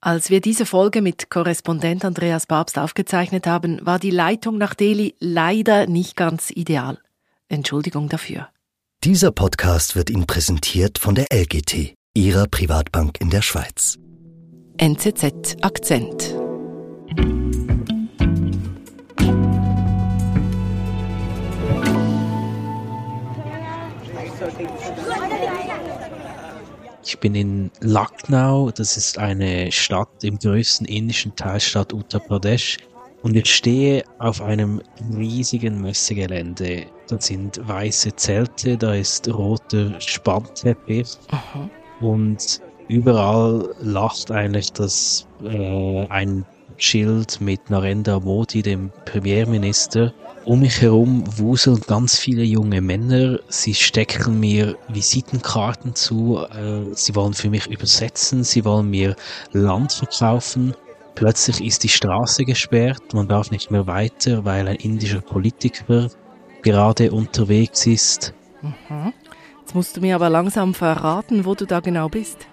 Als wir diese Folge mit Korrespondent Andreas Babst aufgezeichnet haben, war die Leitung nach Delhi leider nicht ganz ideal. Entschuldigung dafür. Dieser Podcast wird Ihnen präsentiert von der LGT, Ihrer Privatbank in der Schweiz. NZZ Akzent. Ich bin in Lucknow, das ist eine Stadt im größten indischen Teilstaat Uttar Pradesh. Und ich stehe auf einem riesigen Messegelände. Da sind weiße Zelte, da ist roter Spannteppich. Aha. Und überall lacht eigentlich das äh, ein Schild mit Narendra Modi, dem Premierminister. Um mich herum wuseln ganz viele junge Männer. Sie stecken mir Visitenkarten zu. Äh, sie wollen für mich übersetzen. Sie wollen mir Land verkaufen. Plötzlich ist die Straße gesperrt. Man darf nicht mehr weiter, weil ein indischer Politiker gerade unterwegs ist. Mhm. Jetzt musst du mir aber langsam verraten, wo du da genau bist.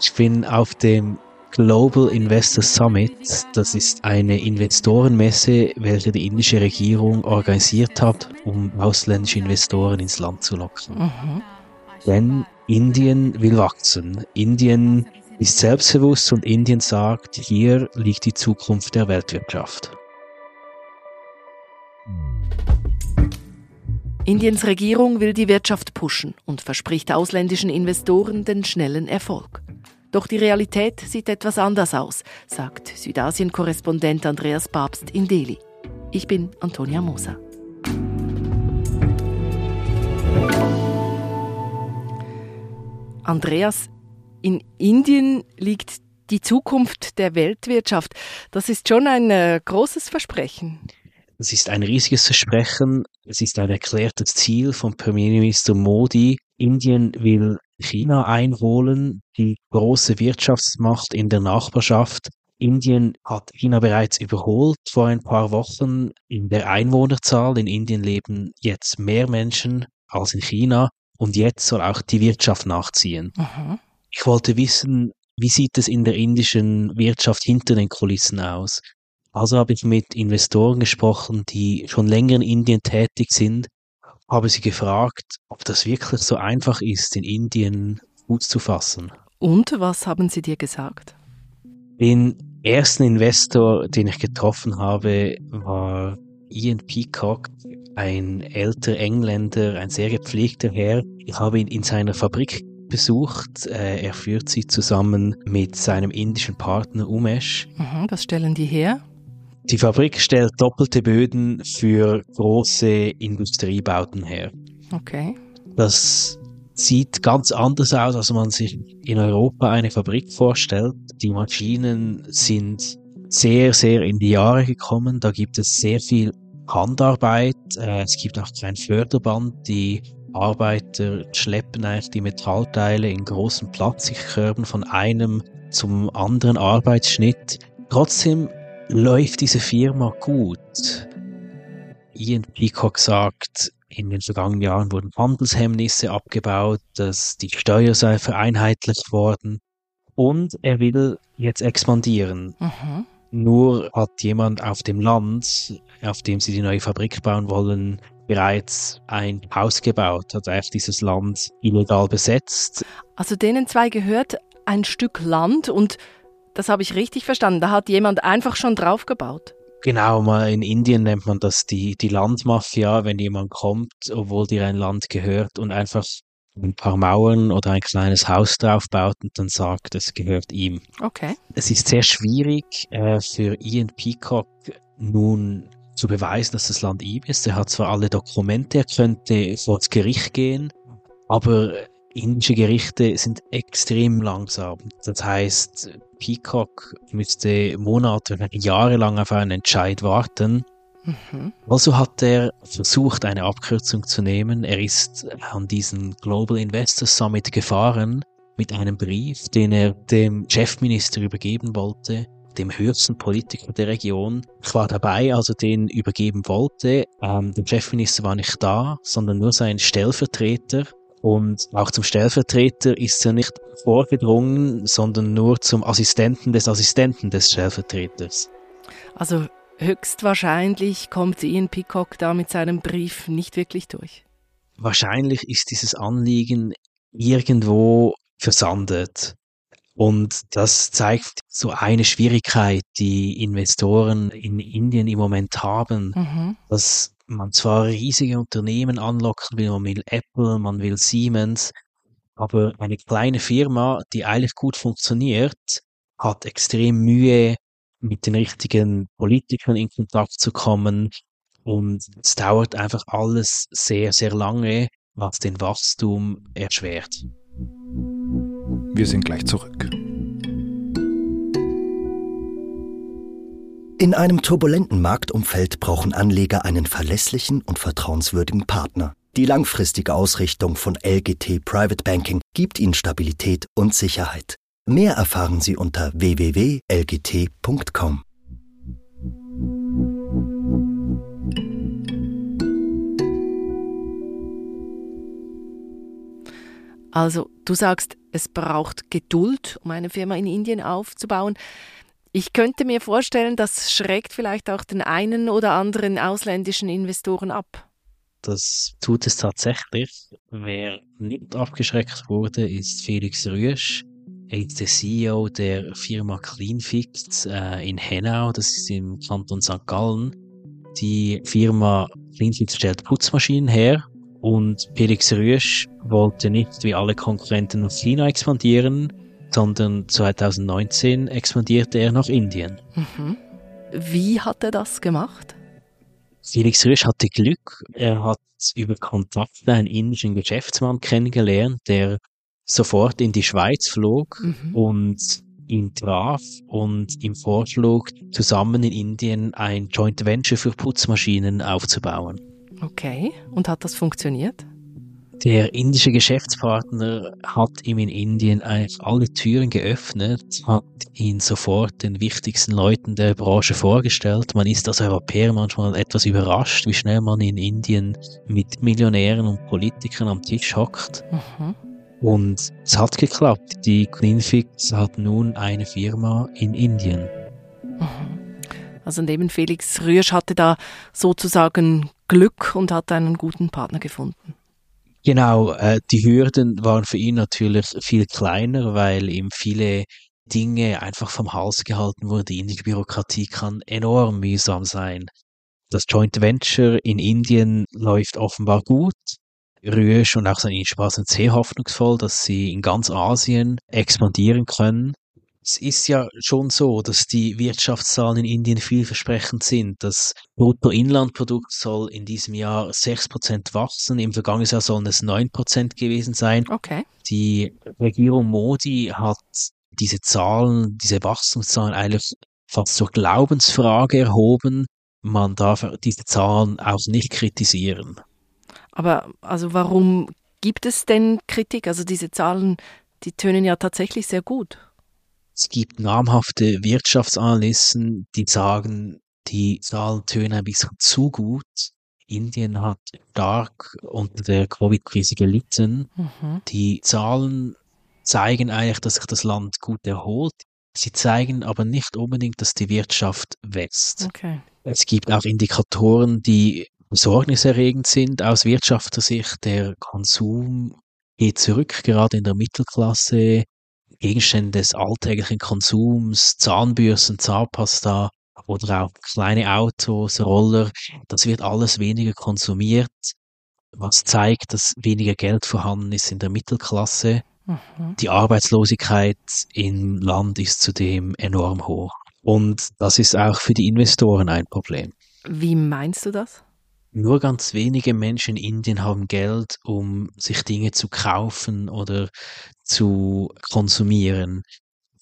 Ich bin auf dem Global Investor Summit. Das ist eine Investorenmesse, welche die indische Regierung organisiert hat, um ausländische Investoren ins Land zu locken. Mhm. Denn Indien will wachsen. Indien ist selbstbewusst und Indien sagt, hier liegt die Zukunft der Weltwirtschaft. Indiens Regierung will die Wirtschaft pushen und verspricht ausländischen Investoren den schnellen Erfolg. Doch die Realität sieht etwas anders aus, sagt Südasien-Korrespondent Andreas Babst in Delhi. Ich bin Antonia Moser. Andreas, in Indien liegt die Zukunft der Weltwirtschaft. Das ist schon ein äh, großes Versprechen. Es ist ein riesiges Versprechen. Es ist ein erklärtes Ziel von Premierminister Modi. Indien will China einholen, die große Wirtschaftsmacht in der Nachbarschaft. Indien hat China bereits überholt vor ein paar Wochen in der Einwohnerzahl. In Indien leben jetzt mehr Menschen als in China und jetzt soll auch die Wirtschaft nachziehen. Aha. Ich wollte wissen, wie sieht es in der indischen Wirtschaft hinter den Kulissen aus? Also habe ich mit Investoren gesprochen, die schon länger in Indien tätig sind habe sie gefragt, ob das wirklich so einfach ist, in Indien Fuß zu fassen. Und was haben sie dir gesagt? Den ersten Investor, den ich getroffen habe, war Ian Peacock, ein älterer Engländer, ein sehr gepflegter Herr. Ich habe ihn in seiner Fabrik besucht. Äh, er führt sie zusammen mit seinem indischen Partner Umesh. Mhm, was stellen die her? Die Fabrik stellt doppelte Böden für große Industriebauten her. Okay. Das sieht ganz anders aus, als man sich in Europa eine Fabrik vorstellt. Die Maschinen sind sehr, sehr in die Jahre gekommen. Da gibt es sehr viel Handarbeit. Äh, es gibt auch kein Förderband. Die Arbeiter schleppen eigentlich die Metallteile in großen Plastikkörben von einem zum anderen Arbeitsschnitt. Trotzdem läuft diese Firma gut? Ian Peacock sagt, in den vergangenen Jahren wurden Handelshemmnisse abgebaut, dass die Steuer sei vereinheitlicht worden und er will jetzt expandieren. Mhm. Nur hat jemand auf dem Land, auf dem sie die neue Fabrik bauen wollen, bereits ein Haus gebaut, hat eigentlich dieses Land illegal besetzt. Also denen zwei gehört ein Stück Land und das habe ich richtig verstanden. Da hat jemand einfach schon draufgebaut. Genau, mal in Indien nennt man das die, die Landmafia, wenn jemand kommt, obwohl dir ein Land gehört und einfach ein paar Mauern oder ein kleines Haus draufbaut und dann sagt, es gehört ihm. Okay. Es ist sehr schwierig äh, für Ian Peacock nun zu beweisen, dass das Land ihm ist. Er hat zwar alle Dokumente, er könnte vor das Gericht gehen, aber indische Gerichte sind extrem langsam. Das heißt, Peacock müsste Monate, jahrelang auf einen Entscheid warten. Mhm. Also hat er versucht, eine Abkürzung zu nehmen. Er ist an diesen Global Investor Summit gefahren mit einem Brief, den er dem Chefminister übergeben wollte, dem höchsten Politiker der Region. Ich war dabei, als er den übergeben wollte. Ähm, der Chefminister war nicht da, sondern nur sein Stellvertreter. Und auch zum Stellvertreter ist er nicht vorgedrungen, sondern nur zum Assistenten des Assistenten des Stellvertreters. Also höchstwahrscheinlich kommt Ian Peacock da mit seinem Brief nicht wirklich durch. Wahrscheinlich ist dieses Anliegen irgendwo versandet. Und das zeigt so eine Schwierigkeit, die Investoren in Indien im Moment haben, mhm. dass man zwar riesige Unternehmen anlocken will, man will Apple, man will Siemens, aber eine kleine Firma, die eigentlich gut funktioniert, hat extrem Mühe, mit den richtigen Politikern in Kontakt zu kommen. Und es dauert einfach alles sehr, sehr lange, was den Wachstum erschwert. Wir sind gleich zurück. In einem turbulenten Marktumfeld brauchen Anleger einen verlässlichen und vertrauenswürdigen Partner. Die langfristige Ausrichtung von LGT Private Banking gibt ihnen Stabilität und Sicherheit. Mehr erfahren Sie unter www.lgt.com. Also, du sagst, es braucht Geduld, um eine Firma in Indien aufzubauen. Ich könnte mir vorstellen, das schreckt vielleicht auch den einen oder anderen ausländischen Investoren ab. Das tut es tatsächlich. Wer nicht abgeschreckt wurde, ist Felix Rüesch. Er ist der CEO der Firma Cleanfix äh, in Henau, das ist im Kanton St. Gallen. Die Firma Cleanfix stellt Putzmaschinen her und Felix Rüesch wollte nicht wie alle Konkurrenten nach China expandieren, sondern 2019 expandierte er nach Indien. Mhm. Wie hat er das gemacht? Felix Rüesch hatte Glück. Er hat über Kontakte einen indischen Geschäftsmann kennengelernt, der sofort in die Schweiz flog mhm. und ihn traf und ihm vorschlug, zusammen in Indien ein Joint Venture für Putzmaschinen aufzubauen. Okay, und hat das funktioniert? Der indische Geschäftspartner hat ihm in Indien eigentlich alle Türen geöffnet, hat ihn sofort den wichtigsten Leuten der Branche vorgestellt. Man ist als Europäer manchmal etwas überrascht, wie schnell man in Indien mit Millionären und Politikern am Tisch hockt. Mhm. Und es hat geklappt. Die Cleanfix hat nun eine Firma in Indien. Mhm. Also neben Felix Rührsch hatte da sozusagen Glück und hat einen guten Partner gefunden. Genau, äh, die Hürden waren für ihn natürlich viel kleiner, weil ihm viele Dinge einfach vom Hals gehalten wurden. Die indische Bürokratie kann enorm mühsam sein. Das Joint Venture in Indien läuft offenbar gut. Rüesch und auch sein Inspaß sind sehr hoffnungsvoll, dass sie in ganz Asien expandieren können. Es ist ja schon so, dass die Wirtschaftszahlen in Indien vielversprechend sind. Das Bruttoinlandprodukt soll in diesem Jahr 6% wachsen. Im vergangenen Jahr sollen es 9% gewesen sein. Okay. Die Regierung Modi hat diese Zahlen, diese Wachstumszahlen eigentlich fast zur Glaubensfrage erhoben. Man darf diese Zahlen auch nicht kritisieren. Aber also warum gibt es denn Kritik? Also diese Zahlen, die tönen ja tatsächlich sehr gut. Es gibt namhafte Wirtschaftsanalysten, die sagen, die Zahlen tönen ein bisschen zu gut. Indien hat stark unter der Covid-Krise gelitten. Mhm. Die Zahlen zeigen eigentlich, dass sich das Land gut erholt. Sie zeigen aber nicht unbedingt, dass die Wirtschaft wächst. Okay. Es gibt auch Indikatoren, die besorgniserregend sind aus Wirtschaftssicht. Der Konsum geht zurück, gerade in der Mittelklasse. Gegenstände des alltäglichen Konsums, Zahnbürsten, Zahnpasta oder auch kleine Autos, Roller, das wird alles weniger konsumiert, was zeigt, dass weniger Geld vorhanden ist in der Mittelklasse. Mhm. Die Arbeitslosigkeit im Land ist zudem enorm hoch. Und das ist auch für die Investoren ein Problem. Wie meinst du das? Nur ganz wenige Menschen in Indien haben Geld, um sich Dinge zu kaufen oder zu konsumieren.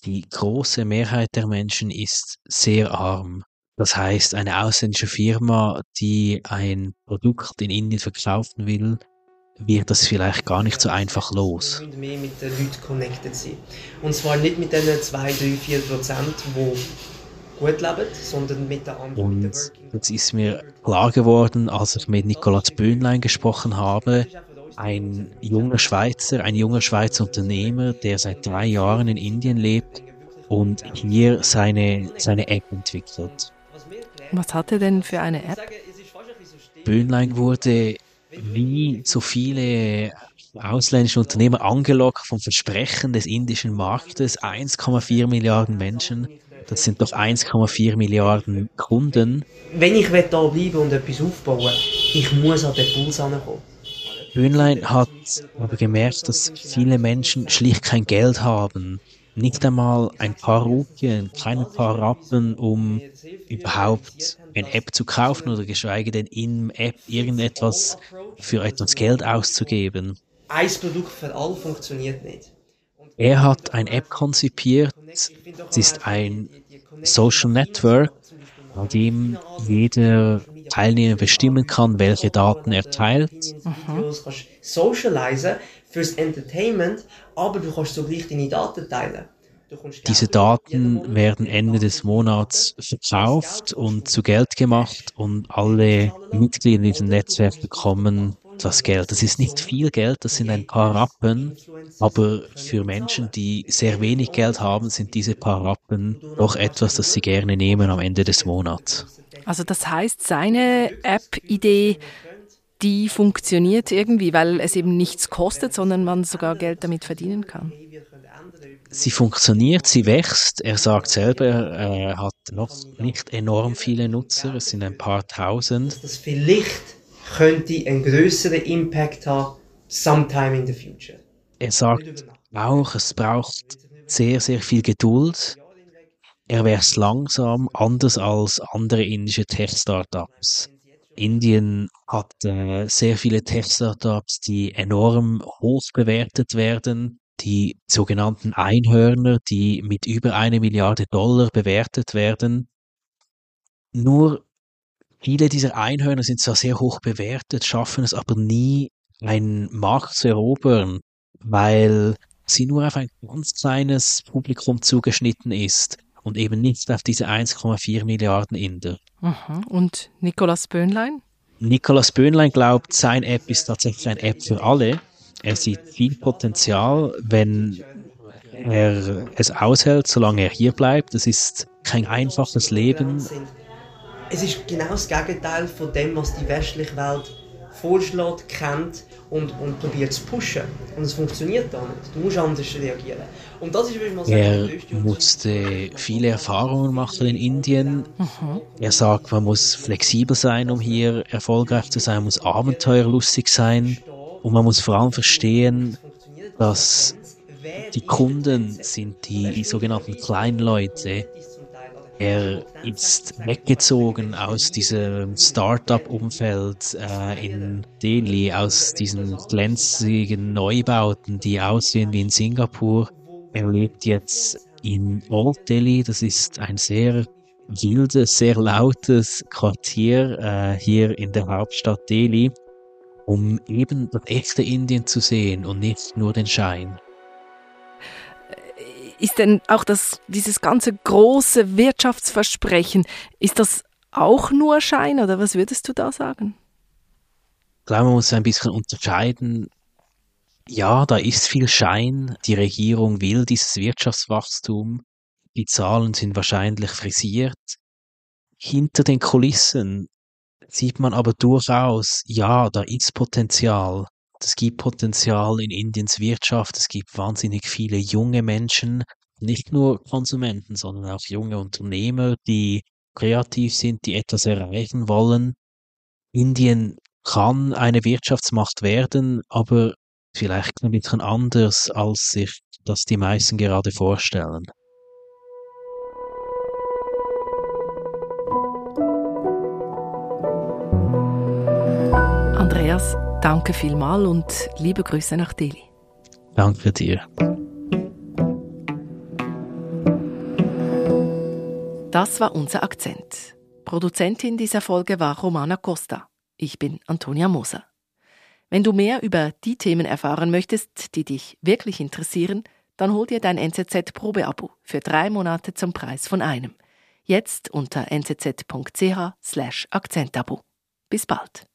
Die große Mehrheit der Menschen ist sehr arm. Das heißt, eine ausländische Firma, die ein Produkt in Indien verkaufen will, wird das vielleicht gar nicht so einfach los. Müssen mehr mit den Leuten connected sein. Und zwar nicht mit den 2, 3, 4 Prozent, die gut leben, sondern mit den anderen. Und jetzt ist mir klar geworden, als ich mit Nikolaus Böhnlein gesprochen habe, ein junger Schweizer, ein junger Schweizer Unternehmer, der seit drei Jahren in Indien lebt und hier seine, seine App entwickelt. Was hat er denn für eine App? Böhnlein wurde wie so viele ausländische Unternehmer angelockt vom Versprechen des indischen Marktes 1,4 Milliarden Menschen. Das sind doch 1,4 Milliarden Kunden. Wenn ich da bleiben und etwas aufbauen ich muss an den Puls ankommen. Böhnlein hat aber gemerkt, dass viele Menschen schlicht kein Geld haben. Nicht einmal ein paar Rupien, keine paar Rappen, um überhaupt eine App zu kaufen oder geschweige denn in App irgendetwas für etwas Geld auszugeben. Ein Produkt für alle funktioniert nicht. Er hat eine App konzipiert. Es ist ein Social Network, an dem jeder Teilnehmer bestimmen kann, welche Daten er teilt. Mhm. Du kannst socialisen fürs Entertainment, aber du kannst zugleich deine Daten teilen. Diese Daten werden Ende des Monats verkauft und zu Geld gemacht und alle Mitglieder in diesem Netzwerk bekommen das Geld. Das ist nicht viel Geld, das sind ein paar Rappen, aber für Menschen, die sehr wenig Geld haben, sind diese paar Rappen doch etwas, das sie gerne nehmen am Ende des Monats. Also das heißt, seine App-Idee, die funktioniert irgendwie, weil es eben nichts kostet, sondern man sogar Geld damit verdienen kann. Sie funktioniert, sie wächst. Er sagt selber, er hat noch nicht enorm viele Nutzer, es sind ein paar tausend. Das vielleicht könnte einen größeren Impact haben, sometime in the future. Er sagt auch, es braucht sehr, sehr viel Geduld. Er wächst langsam, anders als andere indische Tech-Startups. Indien hat äh, sehr viele Tech-Startups, die enorm hoch bewertet werden. Die sogenannten Einhörner, die mit über eine Milliarde Dollar bewertet werden. Nur Viele dieser Einhörner sind zwar sehr hoch bewertet, schaffen es aber nie, einen Markt zu erobern, weil sie nur auf ein ganz kleines Publikum zugeschnitten ist und eben nicht auf diese 1,4 Milliarden Inder. Mhm. Und Nikolaus Böhnlein? Nikolaus Böhnlein glaubt, sein App ist tatsächlich eine App für alle. Er sieht viel Potenzial, wenn er es aushält, solange er hier bleibt. Es ist kein einfaches Leben es ist genau das Gegenteil von dem, was die westliche Welt vorschlägt, kennt und, und probiert zu pushen. Und es funktioniert da nicht. Du musst anders reagieren. Und das ist, mal sagen, er musste viele Erfahrungen machen in Indien. Mhm. Er sagt, man muss flexibel sein, um hier erfolgreich zu sein, man muss abenteuerlustig sein und man muss vor allem verstehen, dass die Kunden sind die sogenannten Kleinleute, er ist weggezogen aus diesem Startup-Umfeld äh, in Delhi, aus diesen glänzigen Neubauten, die aussehen wie in Singapur. Er lebt jetzt in Old Delhi, das ist ein sehr wildes, sehr lautes Quartier äh, hier in der Hauptstadt Delhi, um eben das echte Indien zu sehen und nicht nur den Schein. Ist denn auch das, dieses ganze große Wirtschaftsversprechen, ist das auch nur Schein oder was würdest du da sagen? Ich glaube, man muss ein bisschen unterscheiden. Ja, da ist viel Schein. Die Regierung will dieses Wirtschaftswachstum. Die Zahlen sind wahrscheinlich frisiert. Hinter den Kulissen sieht man aber durchaus, ja, da ist Potenzial. Es gibt Potenzial in Indiens Wirtschaft, es gibt wahnsinnig viele junge Menschen, nicht nur Konsumenten, sondern auch junge Unternehmer, die kreativ sind, die etwas erreichen wollen. Indien kann eine Wirtschaftsmacht werden, aber vielleicht ein bisschen anders, als sich das die meisten gerade vorstellen. Andreas, Danke vielmals und liebe Grüße nach Delhi. Danke dir. Das war unser Akzent. Produzentin dieser Folge war Romana Costa. Ich bin Antonia Moser. Wenn du mehr über die Themen erfahren möchtest, die dich wirklich interessieren, dann hol dir dein NZZ-Probeabo für drei Monate zum Preis von einem. Jetzt unter nzz.ch/akzentabo. Bis bald.